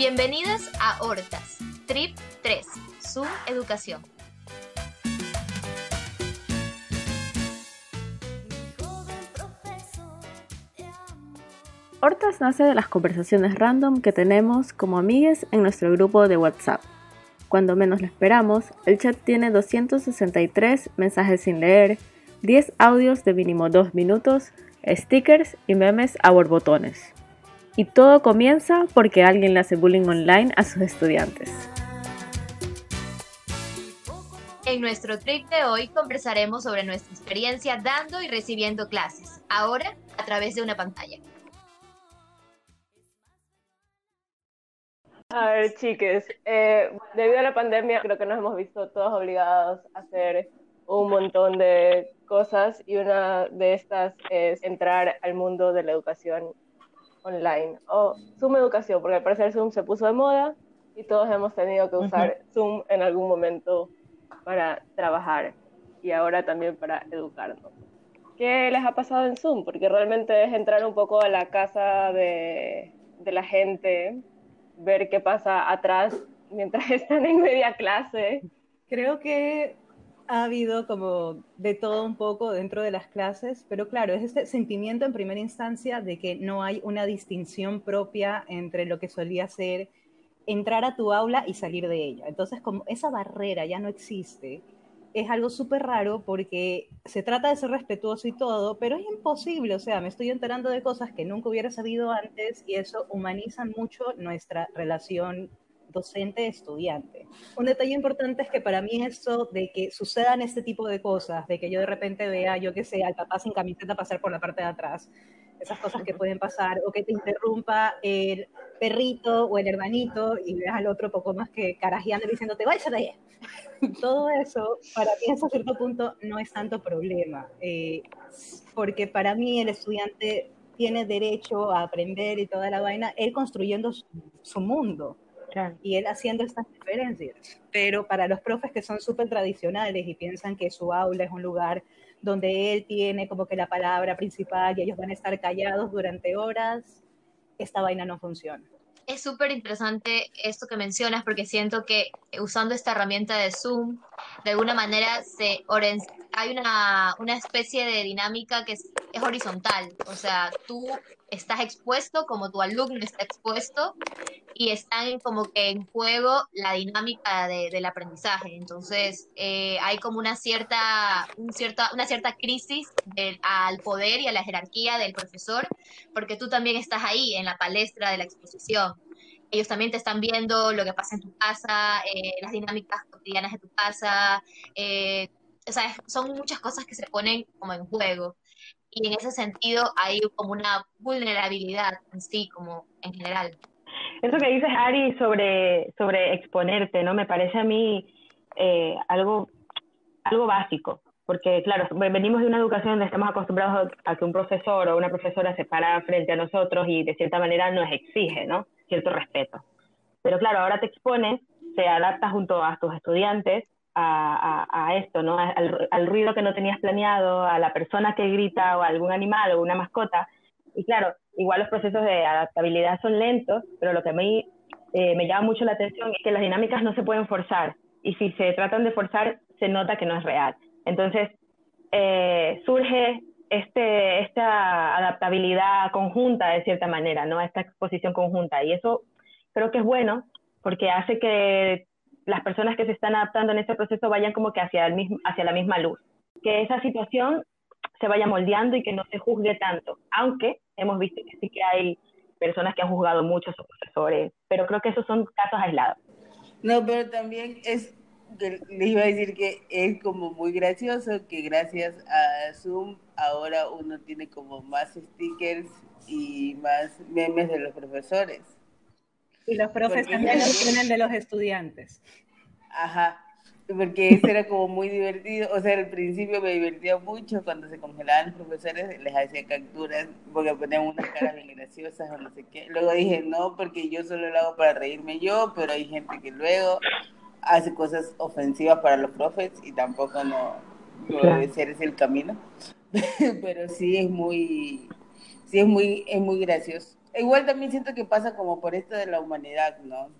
Bienvenidos a Hortas, Trip 3, Zoom Educación. Hortas nace de las conversaciones random que tenemos como amigues en nuestro grupo de WhatsApp. Cuando menos lo esperamos, el chat tiene 263 mensajes sin leer, 10 audios de mínimo 2 minutos, stickers y memes a borbotones. Y todo comienza porque alguien le hace bullying online a sus estudiantes. En nuestro trip de hoy conversaremos sobre nuestra experiencia dando y recibiendo clases, ahora a través de una pantalla. A ver, chiques, eh, debido a la pandemia creo que nos hemos visto todos obligados a hacer un montón de cosas y una de estas es entrar al mundo de la educación online o Zoom Educación, porque al parecer Zoom se puso de moda y todos hemos tenido que usar Zoom en algún momento para trabajar y ahora también para educarnos. ¿Qué les ha pasado en Zoom? Porque realmente es entrar un poco a la casa de, de la gente, ver qué pasa atrás mientras están en media clase. Creo que ha habido como de todo un poco dentro de las clases, pero claro, es este sentimiento en primera instancia de que no hay una distinción propia entre lo que solía ser entrar a tu aula y salir de ella. Entonces, como esa barrera ya no existe, es algo súper raro porque se trata de ser respetuoso y todo, pero es imposible, o sea, me estoy enterando de cosas que nunca hubiera sabido antes y eso humaniza mucho nuestra relación docente-estudiante. Un detalle importante es que para mí eso de que sucedan este tipo de cosas, de que yo de repente vea, yo qué sé, al papá sin camiseta pasar por la parte de atrás, esas cosas que pueden pasar, o que te interrumpa el perrito o el hermanito y veas al otro poco más que carajeando diciéndote, vaya de ahí. Todo eso, para mí, hasta cierto punto, no es tanto problema, eh, porque para mí el estudiante tiene derecho a aprender y toda la vaina, él construyendo su mundo y él haciendo estas diferencias. Pero para los profes que son súper tradicionales y piensan que su aula es un lugar donde él tiene como que la palabra principal y ellos van a estar callados durante horas, esta vaina no funciona. Es súper interesante esto que mencionas porque siento que usando esta herramienta de Zoom, de alguna manera se hay una, una especie de dinámica que es, es horizontal. O sea, tú estás expuesto como tu alumno está expuesto y están como que en juego la dinámica de, del aprendizaje. Entonces, eh, hay como una cierta, un cierta, una cierta crisis al poder y a la jerarquía del profesor, porque tú también estás ahí en la palestra de la exposición. Ellos también te están viendo lo que pasa en tu casa, eh, las dinámicas cotidianas de tu casa. Eh, o sea, son muchas cosas que se ponen como en juego y en ese sentido hay como una vulnerabilidad en sí, como en general. Eso que dices, Ari, sobre, sobre exponerte, ¿no? Me parece a mí eh, algo, algo básico, porque claro, venimos de una educación donde estamos acostumbrados a que un profesor o una profesora se para frente a nosotros y de cierta manera nos exige, ¿no? Cierto respeto. Pero claro, ahora te expones, te adaptas junto a tus estudiantes a, esto, ¿no? Al, ruido que no tenías planeado, a la persona que grita o a algún animal o una mascota. Y claro, igual los procesos de adaptabilidad son lentos, pero lo que a mí eh, me llama mucho la atención es que las dinámicas no se pueden forzar. Y si se tratan de forzar, se nota que no es real. Entonces, eh, surge este, esta adaptabilidad conjunta de cierta manera, ¿no? Esta exposición conjunta. Y eso creo que es bueno porque hace que las personas que se están adaptando en este proceso vayan como que hacia, el mismo, hacia la misma luz. Que esa situación se vaya moldeando y que no se juzgue tanto, aunque hemos visto que sí que hay personas que han juzgado mucho a sus profesores, pero creo que esos son casos aislados. No, pero también es, les iba a decir que es como muy gracioso que gracias a Zoom ahora uno tiene como más stickers y más memes de los profesores. Y los profes también los tienen de los estudiantes. Ajá, porque eso era como muy divertido. O sea, al principio me divertía mucho cuando se congelaban los profesores, les hacía capturas porque ponían unas caras bien graciosas o no sé qué. Luego dije, no, porque yo solo lo hago para reírme yo, pero hay gente que luego hace cosas ofensivas para los profes y tampoco no, debe ser ese el camino. pero sí es muy, sí es muy, es muy gracioso. Igual también siento que pasa como por esto de la humanidad, ¿no?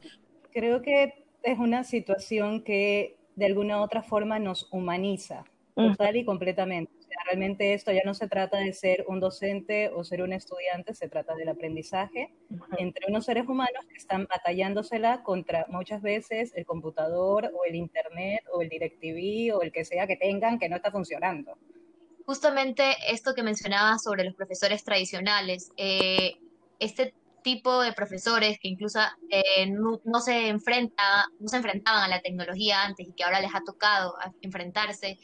Creo que es una situación que de alguna u otra forma nos humaniza total y completamente. realmente esto ya no se trata de ser un docente o ser un estudiante, se trata del aprendizaje entre unos seres humanos que están batallándosela contra muchas veces el computador o el internet o el DirecTV o el que sea que tengan que no está funcionando. Justamente esto que mencionaba sobre los profesores tradicionales, eh, este tipo de profesores que incluso eh, no, se enfrenta, no se enfrentaban a la tecnología antes y que ahora les ha tocado enfrentarse,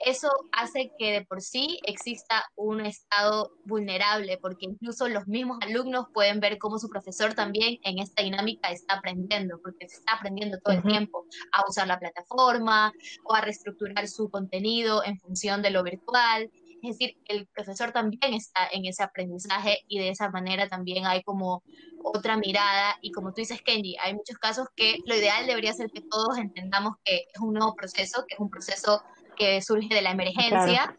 eso hace que de por sí exista un estado vulnerable, porque incluso los mismos alumnos pueden ver cómo su profesor también en esta dinámica está aprendiendo, porque se está aprendiendo todo el tiempo a usar la plataforma o a reestructurar su contenido en función de lo virtual. Es decir, el profesor también está en ese aprendizaje y de esa manera también hay como otra mirada. Y como tú dices, Kenji, hay muchos casos que lo ideal debería ser que todos entendamos que es un nuevo proceso, que es un proceso que surge de la emergencia,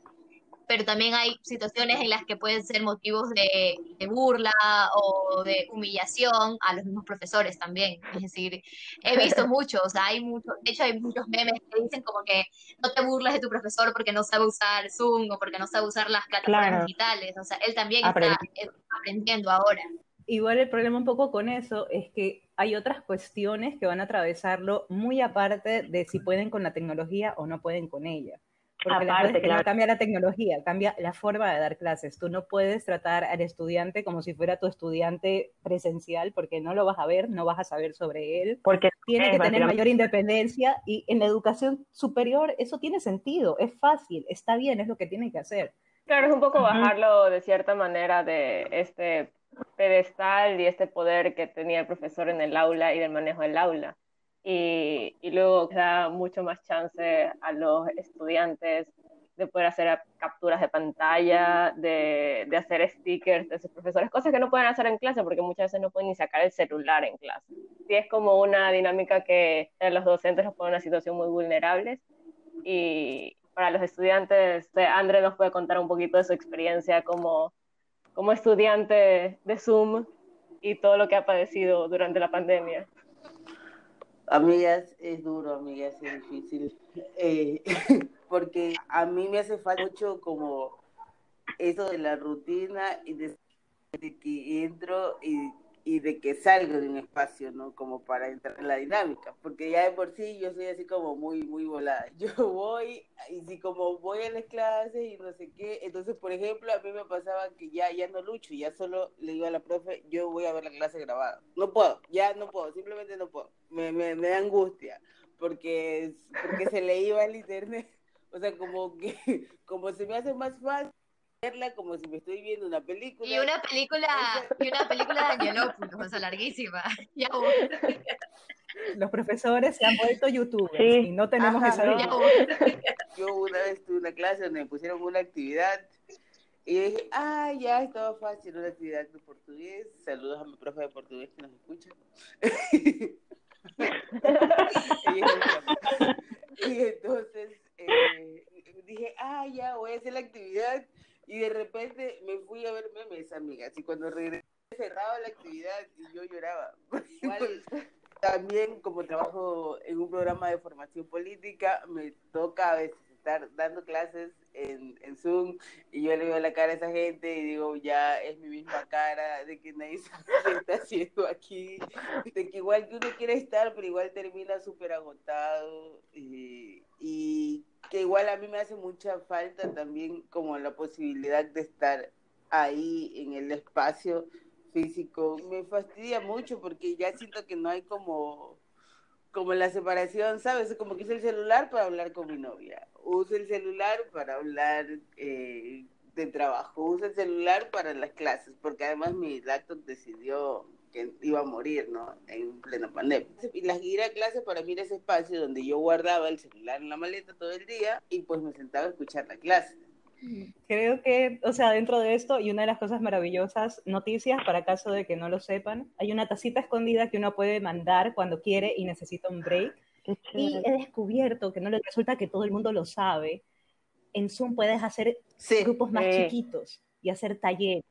pero también hay situaciones en las que pueden ser motivos de, burla o de humillación a los mismos profesores también. Es decir, he visto muchos, o sea, hay muchos, de hecho hay muchos memes que dicen como que no te burles de tu profesor porque no sabe usar Zoom o porque no sabe usar las plataformas digitales, o sea, él también está aprendiendo ahora. Igual el problema un poco con eso es que hay otras cuestiones que van a atravesarlo muy aparte de si pueden con la tecnología o no pueden con ella. Porque aparte, no cambia la tecnología, cambia la forma de dar clases. Tú no puedes tratar al estudiante como si fuera tu estudiante presencial porque no lo vas a ver, no vas a saber sobre él. Porque tiene que tener mayor independencia y en la educación superior eso tiene sentido, es fácil, está bien, es lo que tienen que hacer. Claro, es un poco bajarlo de cierta manera de este pedestal y este poder que tenía el profesor en el aula y del manejo del aula. Y, y luego da mucho más chance a los estudiantes de poder hacer capturas de pantalla, de, de, hacer stickers de sus profesores, cosas que no pueden hacer en clase porque muchas veces no pueden ni sacar el celular en clase. Sí es como una dinámica que los docentes los pone en una situación muy vulnerable y para los estudiantes, André nos puede contar un poquito de su experiencia como como estudiante de Zoom y todo lo que ha padecido durante la pandemia? Amigas, es duro, amigas, es difícil. Eh, porque a mí me hace falta mucho como eso de la rutina y de que entro y y de que salgo de un espacio, ¿no? Como para entrar en la dinámica, porque ya de por sí yo soy así como muy, muy volada. Yo voy, y si como voy a las clases y no sé qué, entonces, por ejemplo, a mí me pasaba que ya, ya no lucho, ya solo le digo a la profe, yo voy a ver la clase grabada. No puedo, ya no puedo, simplemente no puedo. Me, me, me da angustia, porque, porque se le iba el internet. O sea, como que, como se me hace más fácil verla como si me estoy viendo una película. Y una película, y una película de Angelopoulos, o sea, larguísima. Los profesores se han vuelto youtubers y no tenemos esa Yo una vez tuve una clase donde me pusieron una actividad y dije, ah, ya estaba fácil una actividad de portugués. Saludos a mi profe de portugués que nos escucha. y entonces eh, dije, ah, ya voy a hacer la actividad y de repente me fui a ver memes, amigas, y cuando regresé cerraba la actividad y yo lloraba. También como trabajo en un programa de formación política, me toca a veces estar dando clases en, en Zoom y yo le veo la cara a esa gente y digo, ya es mi misma cara, de que nadie sabe qué está haciendo aquí, de que igual que uno quiere estar, pero igual termina súper agotado y, y que igual a mí me hace mucha falta también como la posibilidad de estar ahí en el espacio físico. Me fastidia mucho porque ya siento que no hay como como la separación, ¿sabes? Como que uso el celular para hablar con mi novia, uso el celular para hablar eh, de trabajo, uso el celular para las clases, porque además mi laptop decidió que iba a morir, ¿no? En plena pandemia. Y las ir a clase para mí era ese espacio donde yo guardaba el celular en la maleta todo el día y pues me sentaba a escuchar la clase. Creo que, o sea, dentro de esto, y una de las cosas maravillosas, noticias para caso de que no lo sepan, hay una tacita escondida que uno puede mandar cuando quiere y necesita un break. Y he descubierto que no le resulta que todo el mundo lo sabe. En Zoom puedes hacer grupos más chiquitos y hacer talleres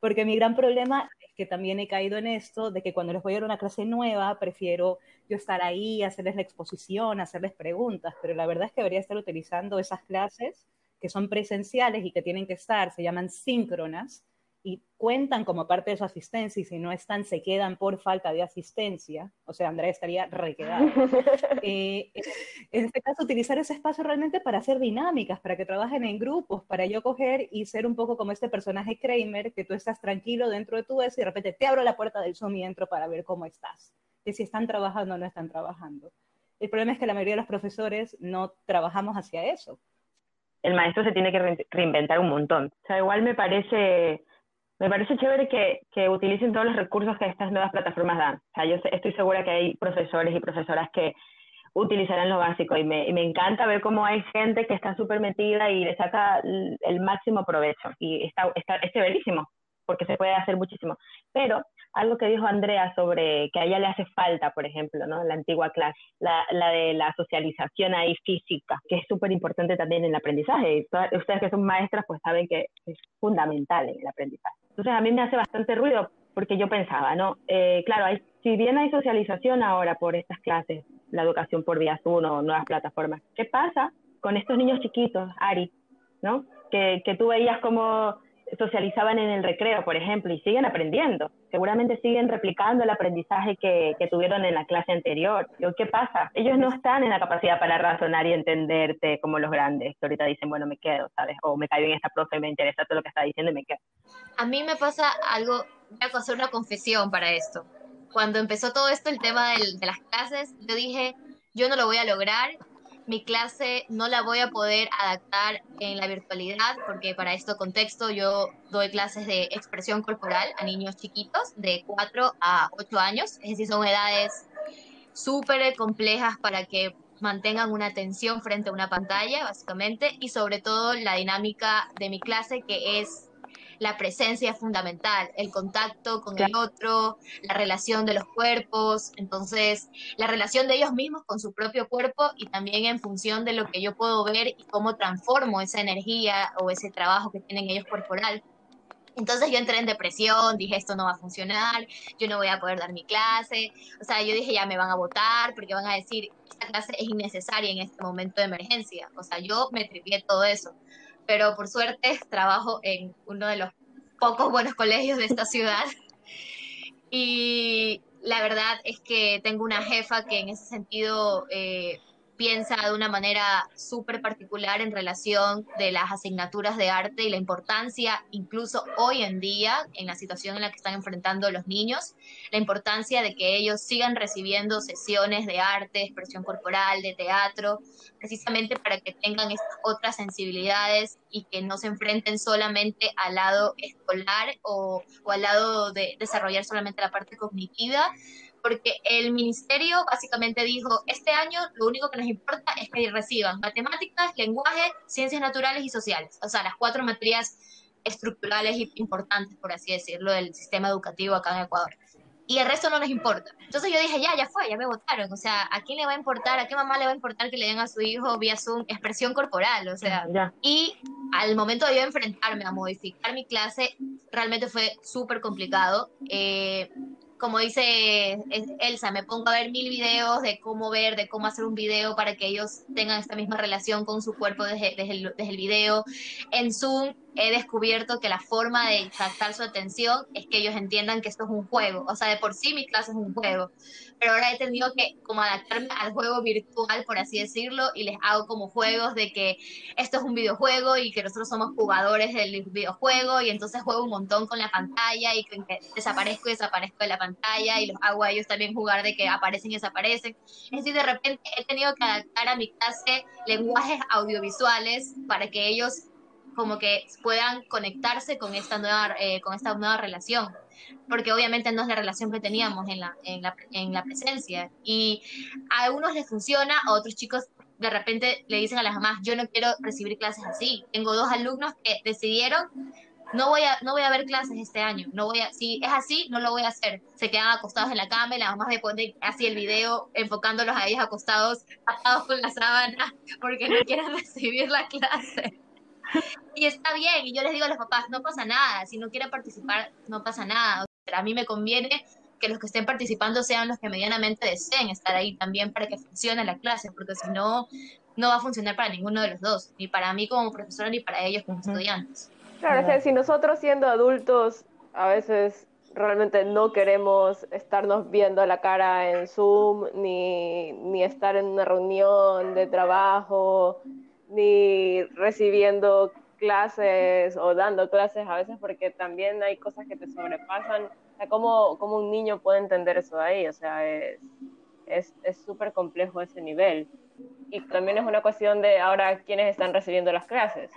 Porque mi gran problema es que también he caído en esto de que cuando les voy a dar una clase nueva, prefiero yo estar ahí, hacerles la exposición, hacerles preguntas, pero la verdad es que debería estar utilizando esas clases que son presenciales y que tienen que estar, se llaman síncronas, y cuentan como parte de su asistencia y si no están se quedan por falta de asistencia, o sea, Andrea estaría requedada. Eh, en este caso, utilizar ese espacio realmente para hacer dinámicas, para que trabajen en grupos, para yo coger y ser un poco como este personaje Kramer, que tú estás tranquilo dentro de tu eso y de repente te abro la puerta del Zoom y entro para ver cómo estás, que si están trabajando o no están trabajando. El problema es que la mayoría de los profesores no trabajamos hacia eso. El maestro se tiene que reinventar un montón. O sea, igual me parece me parece chévere que, que, utilicen todos los recursos que estas nuevas plataformas dan. O sea, yo estoy segura que hay profesores y profesoras que utilizarán lo básico y me, y me encanta ver cómo hay gente que está súper metida y le saca el, máximo provecho. Y está, está, es chéverísimo, porque se puede hacer muchísimo. Pero algo que dijo Andrea sobre que a ella le hace falta, por ejemplo, ¿no? La antigua clase, la, la de la socialización ahí física, que es súper importante también en el aprendizaje. ustedes que son maestras, pues saben que es fundamental en el aprendizaje. Entonces a mí me hace bastante ruido porque yo pensaba, ¿no? Eh, claro, hay, si bien hay socialización ahora por estas clases, la educación por vía Zoom o nuevas plataformas, ¿qué pasa con estos niños chiquitos, Ari, ¿no? Que, que tú veías como socializaban en el recreo, por ejemplo, y siguen aprendiendo. Seguramente siguen replicando el aprendizaje que, tuvieron en la clase anterior. ¿Qué pasa? Ellos no están en la capacidad para razonar y entenderte como los grandes, que ahorita dicen, bueno, me quedo, ¿sabes? O me caigo en esta profe, me interesa todo lo que está diciendo y me quedo. A mí me pasa algo, voy a hacer una confesión para esto. Cuando empezó todo esto, el tema de las clases, yo dije, yo no lo voy a lograr mi clase no la voy a poder adaptar en la virtualidad porque para esto contexto yo doy clases de expresión corporal a niños chiquitos de 4 a 8 años, es decir, son edades súper complejas para que mantengan una atención frente a una pantalla, básicamente, y sobre todo la dinámica de mi clase que es la presencia es fundamental, el contacto con el otro, la relación de los cuerpos, entonces la relación de ellos mismos con su propio cuerpo y también en función de lo que yo puedo ver y cómo transformo esa energía o ese trabajo que tienen ellos corporal. Entonces yo entré en depresión, dije esto no va a funcionar, yo no voy a poder dar mi clase, o sea, yo dije ya me van a votar porque van a decir esta clase es innecesaria en este momento de emergencia, o sea, yo me tripié todo eso pero por suerte trabajo en uno de los pocos buenos colegios de esta ciudad. Y la verdad es que tengo una jefa que en ese sentido eh, piensa de una manera súper particular en relación de las asignaturas de arte y la importancia, incluso hoy en día, en la situación en la que están enfrentando los niños, la importancia de que ellos sigan recibiendo sesiones de arte, expresión corporal, de teatro, precisamente para que tengan estas otras sensibilidades y que no se enfrenten solamente al lado escolar o, o al lado de desarrollar solamente la parte cognitiva, porque el ministerio básicamente dijo, este año lo único que nos importa es que reciban matemáticas, lenguaje, ciencias naturales y sociales, o sea, las cuatro materias estructurales y importantes, por así decirlo, del sistema educativo acá en Ecuador. Y el resto no les importa. Entonces yo dije, ya, ya fue, ya me votaron. O sea, ¿a quién le va a importar, a qué mamá le va a importar que le den a su hijo vía Zoom expresión corporal? O sea, y al momento de yo enfrentarme a modificar mi clase, realmente fue súper complicado. Eh, como dice Elsa, me pongo a ver mil videos de cómo ver, de cómo hacer un video para que ellos tengan esta misma relación con su cuerpo desde, desde, el, desde el video. En Zoom he descubierto que la forma de captar su atención es que ellos entiendan que esto es un juego. O sea, de por sí mi clase es un juego. Pero ahora he tenido que como adaptarme al juego virtual, por así decirlo, y les hago como juegos de que esto es un videojuego y que nosotros somos jugadores del videojuego y entonces juego un montón con la pantalla y que desaparezco y desaparezco de la pantalla y los hago a ellos también jugar de que aparecen y desaparecen. Es decir, de repente he tenido que adaptar a mi clase lenguajes audiovisuales para que ellos como que puedan conectarse con esta nueva, eh, con esta nueva relación, porque obviamente no es la relación que teníamos en la, en la, en la presencia. Y a algunos les funciona, a otros chicos de repente le dicen a las mamás, yo no quiero recibir clases así. Tengo dos alumnos que decidieron, no voy a, no voy a ver clases este año, no voy a, si es así, no lo voy a hacer. Se quedan acostados en la cama y las mamás me ponen así el video enfocándolos a ellos acostados, atados con la sábana, porque no quieren recibir la clase. Y está bien, y yo les digo a los papás, no pasa nada, si no quieren participar, no pasa nada. Pero a mí me conviene que los que estén participando sean los que medianamente deseen estar ahí también para que funcione la clase, porque si no, no va a funcionar para ninguno de los dos, ni para mí como profesora, ni para ellos como estudiantes. Claro, o sea, si nosotros siendo adultos a veces realmente no queremos estarnos viendo la cara en Zoom, ni, ni estar en una reunión de trabajo, ni recibiendo clases o dando clases a veces porque también hay cosas que te sobrepasan. O sea, ¿cómo, cómo un niño puede entender eso ahí? O sea, es súper es, complejo ese nivel. Y también es una cuestión de ahora quiénes están recibiendo las clases.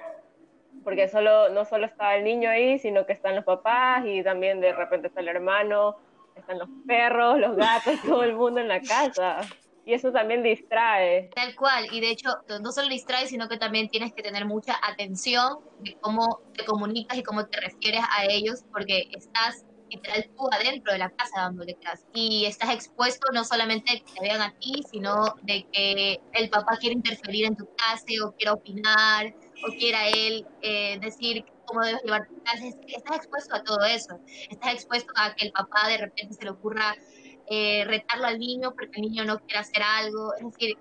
Porque solo, no solo está el niño ahí, sino que están los papás y también de repente está el hermano, están los perros, los gatos, todo el mundo en la casa y eso también distrae. Tal cual, y de hecho no solo distrae, sino que también tienes que tener mucha atención de cómo te comunicas y cómo te refieres a ellos, porque estás literal tú adentro de la casa dándole clases. Y estás expuesto no solamente de que te vean a ti, sino de que el papá quiere interferir en tu clase o quiera opinar o quiera él eh, decir cómo debes llevar. Estás expuesto a todo eso. Estás expuesto a que el papá de repente se le ocurra eh, retarlo al niño porque el niño no quiere hacer algo, es decir,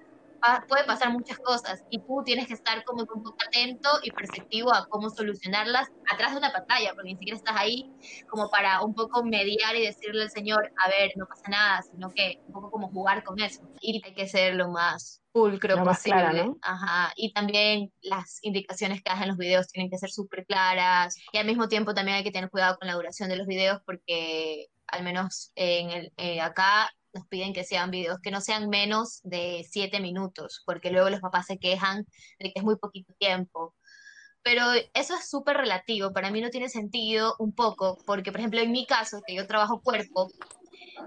puede pasar muchas cosas y tú tienes que estar como un poco atento y perceptivo a cómo solucionarlas atrás de una pantalla, porque ni siquiera estás ahí como para un poco mediar y decirle al señor, a ver, no pasa nada, sino que un poco como jugar con eso. Y hay que ser lo más pulcro posible. Ajá. Y también las indicaciones que das en los videos tienen que ser súper claras. Y al mismo tiempo también hay que tener cuidado con la duración de los videos porque al menos en el, eh, acá nos piden que sean videos que no sean menos de siete minutos, porque luego los papás se quejan de que es muy poquito tiempo. Pero eso es súper relativo, para mí no tiene sentido un poco, porque por ejemplo en mi caso, que yo trabajo cuerpo,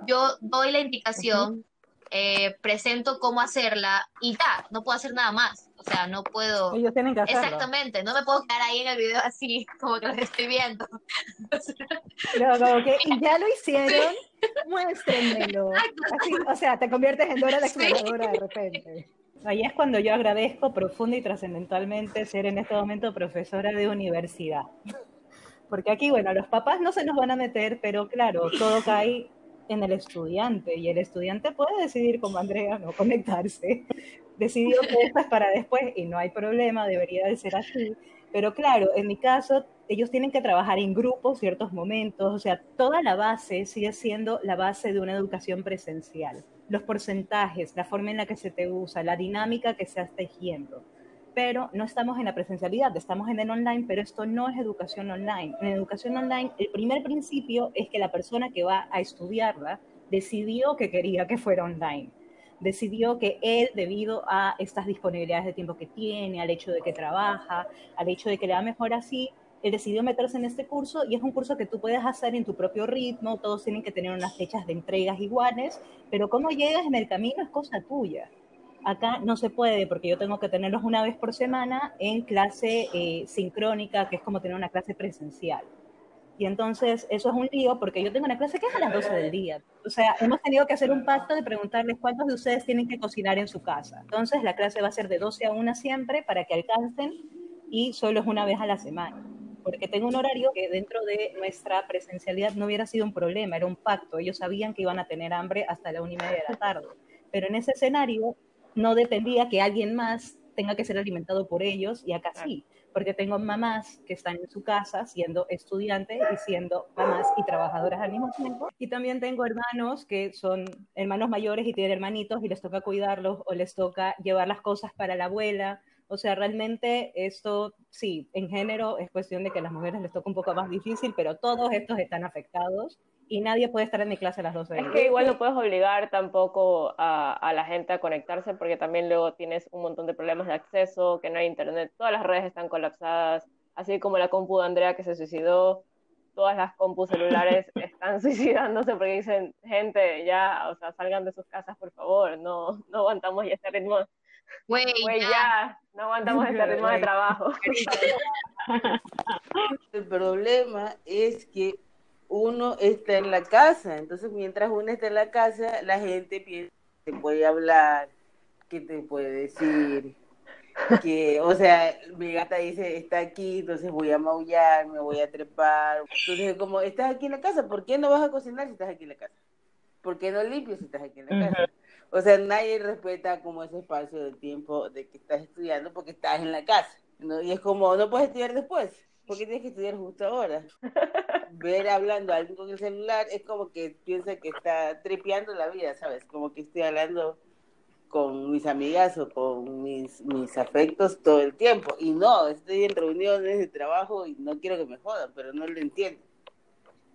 yo doy la indicación, eh, presento cómo hacerla y ya, no puedo hacer nada más. O sea, no puedo. Ellos tienen que hacerlo. Exactamente, no me puedo quedar ahí en el video así, como que lo estoy viendo. no, como que, y ya lo hicieron, muéstrenmelo. Así, o sea, te conviertes en Dora la exploradora de repente. Ahí es cuando yo agradezco profunda y trascendentalmente ser en este momento profesora de universidad. Porque aquí, bueno, los papás no se nos van a meter, pero claro, todo cae en el estudiante y el estudiante puede decidir como Andrea no conectarse. Decidió que esto es para después y no hay problema, debería de ser así. Pero claro, en mi caso, ellos tienen que trabajar en grupos ciertos momentos, o sea, toda la base sigue siendo la base de una educación presencial. Los porcentajes, la forma en la que se te usa, la dinámica que se está tejiendo pero no estamos en la presencialidad, estamos en el online, pero esto no es educación online. En educación online, el primer principio es que la persona que va a estudiarla decidió que quería que fuera online. Decidió que él, debido a estas disponibilidades de tiempo que tiene, al hecho de que trabaja, al hecho de que le va mejor así, él decidió meterse en este curso y es un curso que tú puedes hacer en tu propio ritmo, todos tienen que tener unas fechas de entregas iguales, pero cómo llegas en el camino es cosa tuya. Acá no se puede porque yo tengo que tenerlos una vez por semana en clase eh, sincrónica, que es como tener una clase presencial. Y entonces eso es un lío porque yo tengo una clase que es a las 12 del día. O sea, hemos tenido que hacer un pacto de preguntarles cuántos de ustedes tienen que cocinar en su casa. Entonces la clase va a ser de 12 a 1 siempre para que alcancen y solo es una vez a la semana. Porque tengo un horario que dentro de nuestra presencialidad no hubiera sido un problema, era un pacto. Ellos sabían que iban a tener hambre hasta la una y media de la tarde. Pero en ese escenario no dependía que alguien más tenga que ser alimentado por ellos y acá sí, porque tengo mamás que están en su casa siendo estudiantes y siendo mamás y trabajadoras al mismo tiempo. Y también tengo hermanos que son hermanos mayores y tienen hermanitos y les toca cuidarlos o les toca llevar las cosas para la abuela. O sea, realmente esto, sí, en género es cuestión de que a las mujeres les toca un poco más difícil, pero todos estos están afectados y nadie puede estar en mi clase a las 12 Es que igual no puedes obligar tampoco a, a, la gente a conectarse porque también luego tienes un montón de problemas de acceso, que no hay internet, todas las redes están colapsadas, así como la compu de Andrea que se suicidó, todas las compus celulares están suicidándose porque dicen, gente, ya, o sea, salgan de sus casas, por favor, no, no aguantamos ya este ritmo. Güey, ya. no aguantamos este ritmo de trabajo. El problema es que uno está en la casa. Entonces, mientras uno está en la casa, la gente piensa que te puede hablar, que te puede decir. que, o sea, mi gata dice, está aquí, entonces voy a maullar, me voy a trepar. Entonces, como, estás aquí en la casa, ¿por qué no vas a cocinar si estás aquí en la casa? ¿Por qué no limpias si estás aquí en la casa? O sea, nadie respeta como ese espacio de tiempo de que estás estudiando porque estás en la casa, ¿no? Y es como, no puedes estudiar después, porque tienes que estudiar justo ahora. Ver hablando a alguien con el celular es como que piensa que está tripeando la vida, ¿sabes? Como que estoy hablando con mis amigas o con mis, mis afectos todo el tiempo. Y no, estoy en reuniones de trabajo y no quiero que me jodan, pero no lo entiendo.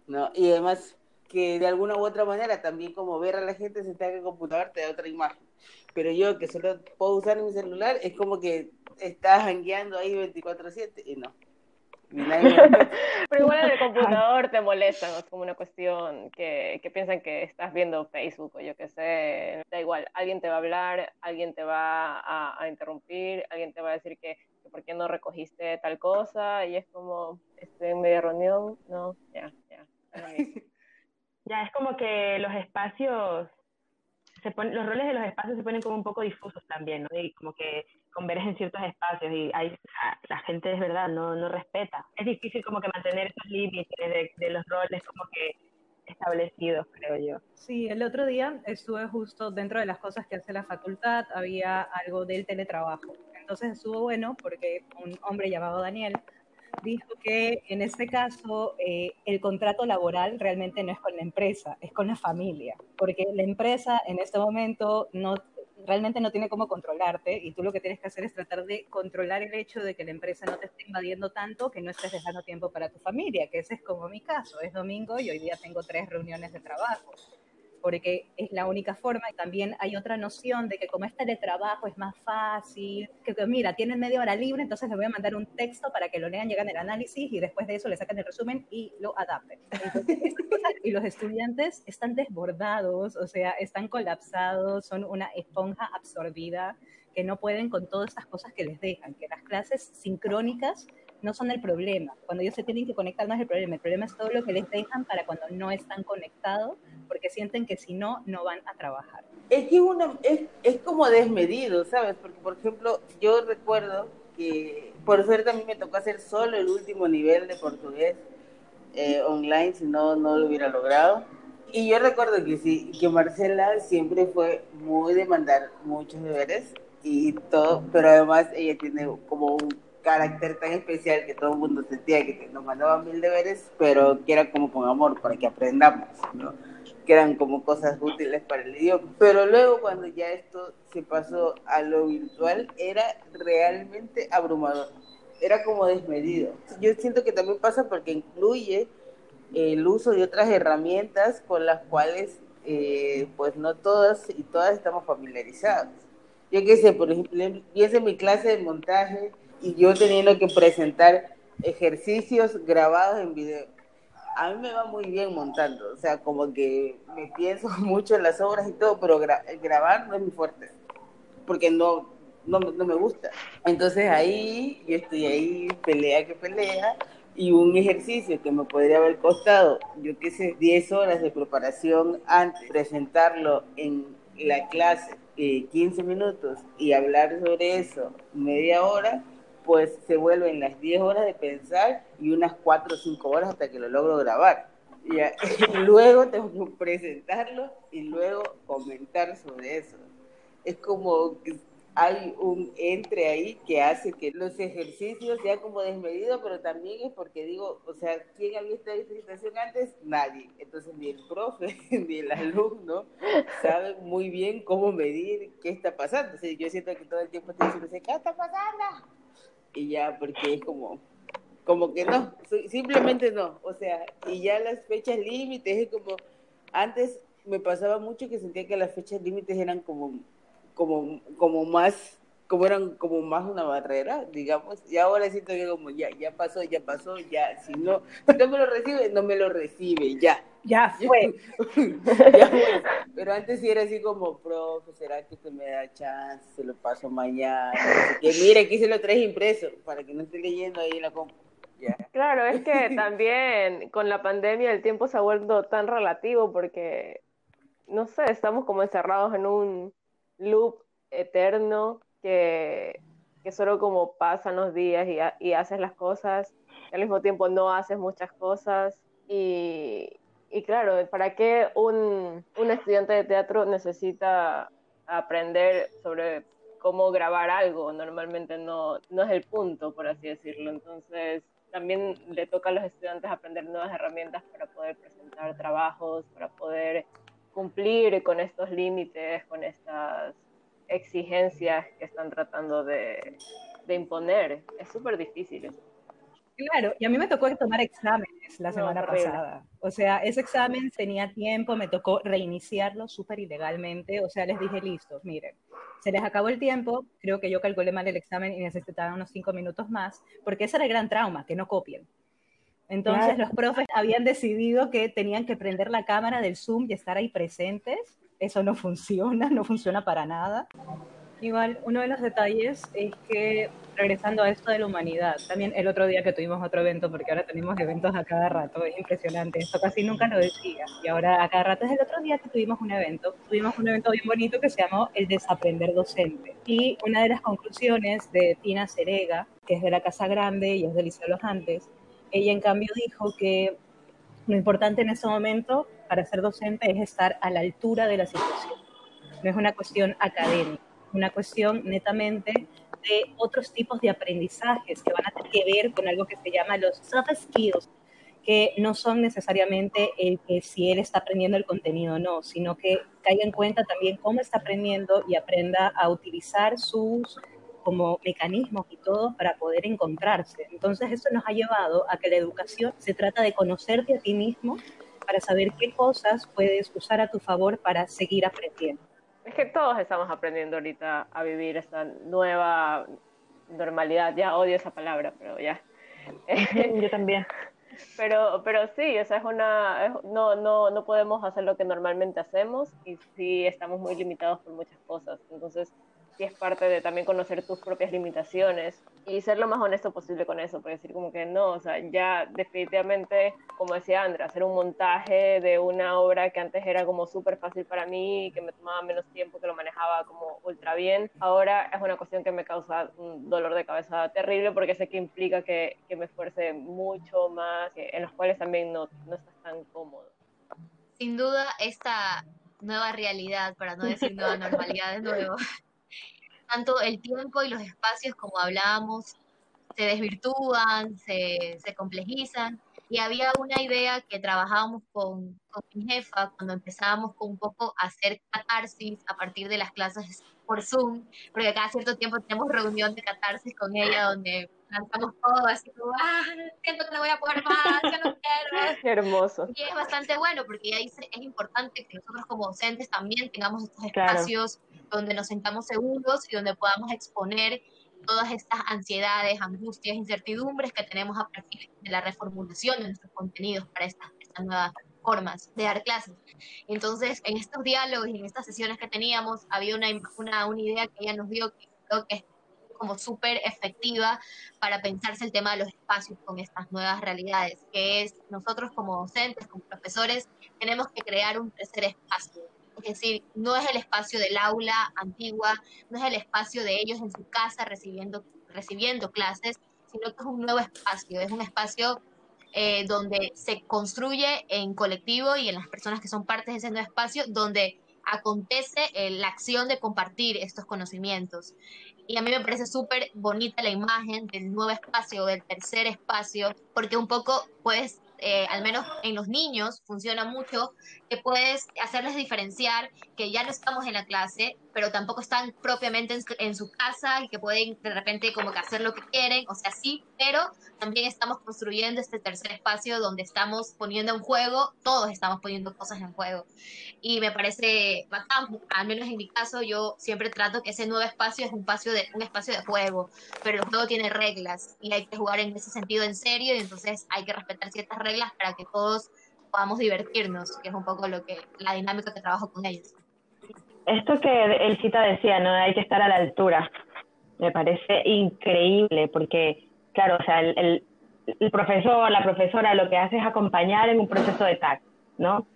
¿no? Y además que de alguna u otra manera también como ver a la gente sentada en el computador te da otra imagen. Pero yo que solo puedo usar mi celular es como que estás hangueando ahí 24/7 y no. Pero igual en el computador te molestan, es como una cuestión que, que, piensan que estás viendo Facebook o yo qué sé, da igual, alguien te va a hablar, alguien te va a, a interrumpir, alguien te va a decir que, que, por qué no recogiste tal cosa y es como, estoy en media reunión, no, ya, ya. Ya, es como que los espacios, se los roles de los espacios se ponen como un poco difusos también, ¿no? Y como que convergen en ciertos espacios y hay, la gente es verdad, no, no respeta. Es difícil como que mantener esos límites de, de los roles como que establecidos, creo yo. Sí, el otro día estuve justo dentro de las cosas que hace la facultad, había algo del teletrabajo. Entonces estuvo bueno porque un hombre llamado Daniel dijo que en este caso eh, el contrato laboral realmente no es con la empresa, es con la familia, porque la empresa en este momento no realmente no tiene cómo controlarte y tú lo que tienes que hacer es tratar de controlar el hecho de que la empresa no te esté invadiendo tanto que no estés dejando tiempo para tu familia, que ese es como mi caso, es domingo y hoy día tengo tres reuniones de trabajo porque es la única forma. También hay otra noción de que como este de trabajo es más fácil, que, mira, tienen media hora libre, entonces les voy a mandar un texto para que lo lean, llegan el análisis y después de eso le sacan el resumen y lo adapten. y los estudiantes están desbordados, o sea, están colapsados, son una esponja absorbida que no pueden con todas estas cosas que les dejan, que las clases sincrónicas no son el problema. Cuando ellos se tienen que conectar no es el problema, el problema es todo lo que les dejan para cuando no están conectados, porque sienten que si no, no van a trabajar. Es que una, es, es como desmedido, ¿sabes? Porque, por ejemplo, yo recuerdo que por suerte a mí me tocó hacer solo el último nivel de portugués eh, online, si no, no lo hubiera logrado. Y yo recuerdo que sí, que Marcela siempre fue muy de mandar muchos deberes y todo, pero además ella tiene como un carácter tan especial que todo el mundo sentía que nos mandaba mil deberes, pero que era como con amor para que aprendamos, ¿no? que eran como cosas útiles para el idioma. Pero luego cuando ya esto se pasó a lo virtual, era realmente abrumador, era como desmedido. Yo siento que también pasa porque incluye el uso de otras herramientas con las cuales eh, pues no todas y todas estamos familiarizados. Yo qué sé, por ejemplo, hice mi clase de montaje y yo teniendo que presentar ejercicios grabados en video. A mí me va muy bien montando, o sea, como que me pienso mucho en las obras y todo, pero grabar no es muy fuerte, porque no, no, no, me gusta. Entonces ahí, yo estoy ahí, pelea que pelea, y un ejercicio que me podría haber costado, yo qué sé, 10 horas de preparación antes, presentarlo en la clase, eh, 15 minutos, y hablar sobre eso media hora, pues se vuelven las 10 horas de pensar y unas 4 o 5 horas hasta que lo logro grabar. Y luego tengo que presentarlo y luego comentar sobre eso. Es como que hay un entre ahí que hace que los ejercicios sean como desmedidos, pero también es porque digo, o sea, ¿quién había estado en esta situación antes? Nadie. Entonces ni el profe ni el alumno saben muy bien cómo medir qué está pasando. O yo siento que todo el tiempo estoy diciendo, ¿qué está pasando? Y ya, porque es como, como que no, simplemente no, o sea, y ya las fechas límites es como, antes me pasaba mucho que sentía que las fechas límites eran como, como, como más, como eran como más una barrera, digamos, y ahora siento que como ya, ya pasó, ya pasó, ya, si no, si no me lo recibe, no me lo recibe, ya. Ya fue. ya fue. Pero antes sí era así como, profe, ¿será que usted me da chance? Se lo paso mañana. que mire, aquí se lo traes impreso para que no esté leyendo ahí en la compu. Claro, es que también con la pandemia el tiempo se ha vuelto tan relativo porque, no sé, estamos como encerrados en un loop eterno que, solo como pasan los días y, haces las cosas, al mismo tiempo no haces muchas cosas y, y claro, ¿para qué un, un estudiante de teatro necesita aprender sobre cómo grabar algo? Normalmente no, no es el punto, por así decirlo. Entonces, también le toca a los estudiantes aprender nuevas herramientas para poder presentar trabajos, para poder cumplir con estos límites, con estas exigencias que están tratando de, de imponer. Es súper difícil eso. Claro, y a mí me tocó tomar exámenes la semana pasada. O sea, ese examen tenía tiempo, me tocó reiniciarlo súper ilegalmente. O sea, les dije, listo, miren, se les acabó el tiempo, creo que yo calculé mal el examen y necesitaban unos cinco minutos más, porque ese era el gran trauma, que no copien. Entonces los profes habían decidido que tenían que prender la cámara del Zoom y estar ahí presentes. Eso no funciona, no funciona para nada. Igual, uno de los detalles es que, regresando a esto de la humanidad, también el otro día que tuvimos otro evento, porque ahora tenemos eventos a cada rato, es impresionante, esto casi nunca lo decía, y ahora a cada rato es el otro día que tuvimos un evento, tuvimos un evento bien bonito que se llamó El Desaprender Docente, y una de las conclusiones de Tina Serega, que es de la Casa Grande y es de Liceo Los Andes, ella en cambio dijo que lo importante en ese momento para ser docente es estar a la altura de la situación, no es una cuestión académica una cuestión netamente de otros tipos de aprendizajes que van a tener que ver con algo que se llama los soft skills, que no son necesariamente el que si él está aprendiendo el contenido o no, sino que caiga en cuenta también cómo está aprendiendo y aprenda a utilizar sus como mecanismos y todo para poder encontrarse. Entonces eso nos ha llevado a que la educación se trata de conocerte a ti mismo para saber qué cosas puedes usar a tu favor para seguir aprendiendo. Es que todos estamos aprendiendo ahorita a vivir esta nueva normalidad. Ya odio esa palabra, pero ya. Yo también. Pero, pero sí, esa es una, no, no, no podemos hacer lo que normalmente hacemos y sí estamos muy limitados por muchas cosas. Entonces, sí es parte de también conocer tus propias limitaciones y ser lo más honesto posible con eso, porque decir como que no, o sea, ya definitivamente, como decía Andrea, hacer un montaje de una obra que antes era como súper fácil para mí, que me tomaba menos tiempo, que lo manejaba como ultra bien, ahora es una cuestión que me causa un dolor de cabeza terrible porque sé que implica que, que me esfuerce mucho más, en los cuales también no, no estás tan cómodo. Sin duda, esta nueva realidad, para no decir nueva normalidad de nuevo, tanto el tiempo y los espacios, como hablábamos, se desvirtúan, se, se complejizan. Y había una idea que trabajábamos con, con, mi jefa cuando empezábamos con un poco a hacer catarsis a partir de las clases por Zoom, porque cada cierto tiempo tenemos reunión de catarsis con ella donde lanzamos todo así como, ah, siento que no voy a poder más, ya no quiero. Hermoso. Y es bastante bueno porque ahí es importante que nosotros como docentes también tengamos estos espacios claro donde nos sentamos seguros y donde podamos exponer todas estas ansiedades, angustias, incertidumbres que tenemos a partir de la reformulación de nuestros contenidos para estas, nuevas formas de dar clases. Entonces, en estos diálogos y en estas sesiones que teníamos, había una, una, una idea que ella nos dio que creo que como súper efectiva para pensarse el tema de los espacios con estas nuevas realidades, que es nosotros como docentes, como profesores, tenemos que crear un tercer espacio, es decir, no es el espacio del aula antigua, no es el espacio de ellos en su casa recibiendo, recibiendo clases, sino que es un nuevo espacio, es un espacio eh, donde se construye en colectivo y en las personas que son partes de ese nuevo espacio, donde acontece eh, la acción de compartir estos conocimientos. Y a mí me parece súper bonita la imagen del nuevo espacio, del tercer espacio, porque un poco puedes eh, al menos en los niños, funciona mucho, que puedes hacerles diferenciar que ya no estamos en la clase, pero tampoco están propiamente en, su casa y que pueden de repente como que hacer lo que quieren, o sea, sí, pero también estamos construyendo este tercer espacio donde estamos poniendo en juego, todos estamos poniendo cosas en juego. Y me parece bacán, al menos en mi caso, yo siempre trato que ese nuevo espacio es un espacio de, un espacio de juego, pero el juego tiene reglas y hay que jugar en ese sentido en serio y entonces hay que respetar ciertas reglas para que todos podamos divertirnos, que es un poco lo que la dinámica que trabajo con ellos. Esto que el cita decía, ¿no? Hay que estar a la altura. Me parece increíble porque, claro, o sea, el, el, profesor, la profesora lo que hace es acompañar en un proceso de TAC, ¿no?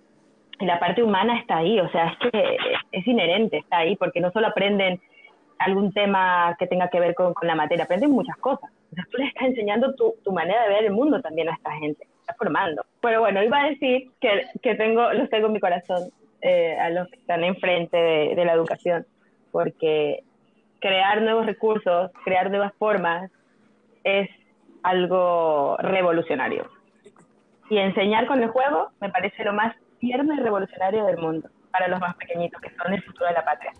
Y la parte humana está ahí, o sea, es que es inherente, está ahí, porque no solo aprenden algún tema que tenga que ver con, con la materia, aprenden muchas cosas. O sea, tú les estás enseñando tu, tu manera de ver el mundo también a esta gente, formando. Pero bueno, iba a decir que, que tengo, los tengo en mi corazón eh, a los que están enfrente de, de la educación, porque crear nuevos recursos, crear nuevas formas, es algo revolucionario. Y enseñar con el juego me parece lo más tierno y revolucionario del mundo para los más pequeñitos, que son el futuro de la patria.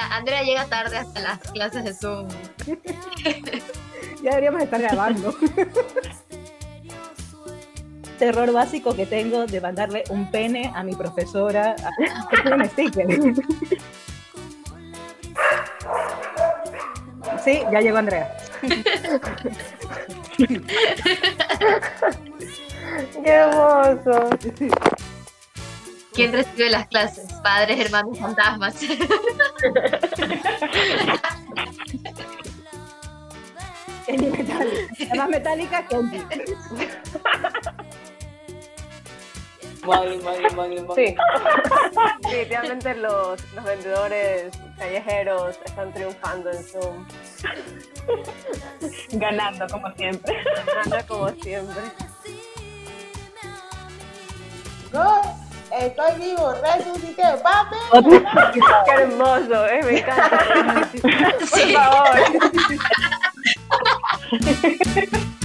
Sea, Andrea llega tarde hasta las clases de Zoom. Ya deberíamos estar grabando. Terror básico que tengo de mandarle un pene a mi profesora. Es un sticker. Sí, ya llegó Andrea. ¡Qué hermoso! ¿Quién recibe las clases? Padres, hermanos, fantasmas. Kenji metálica. La más metálica. Maggie, Maggie, Maggie, Maggie. Sí. Definitivamente los, los vendedores callejeros están triunfando en Zoom. Ganando, como siempre. Anda como siempre. No, estoy vivo, resucité, papi. ¡Qué hermoso! eh, me encanta. Por favor.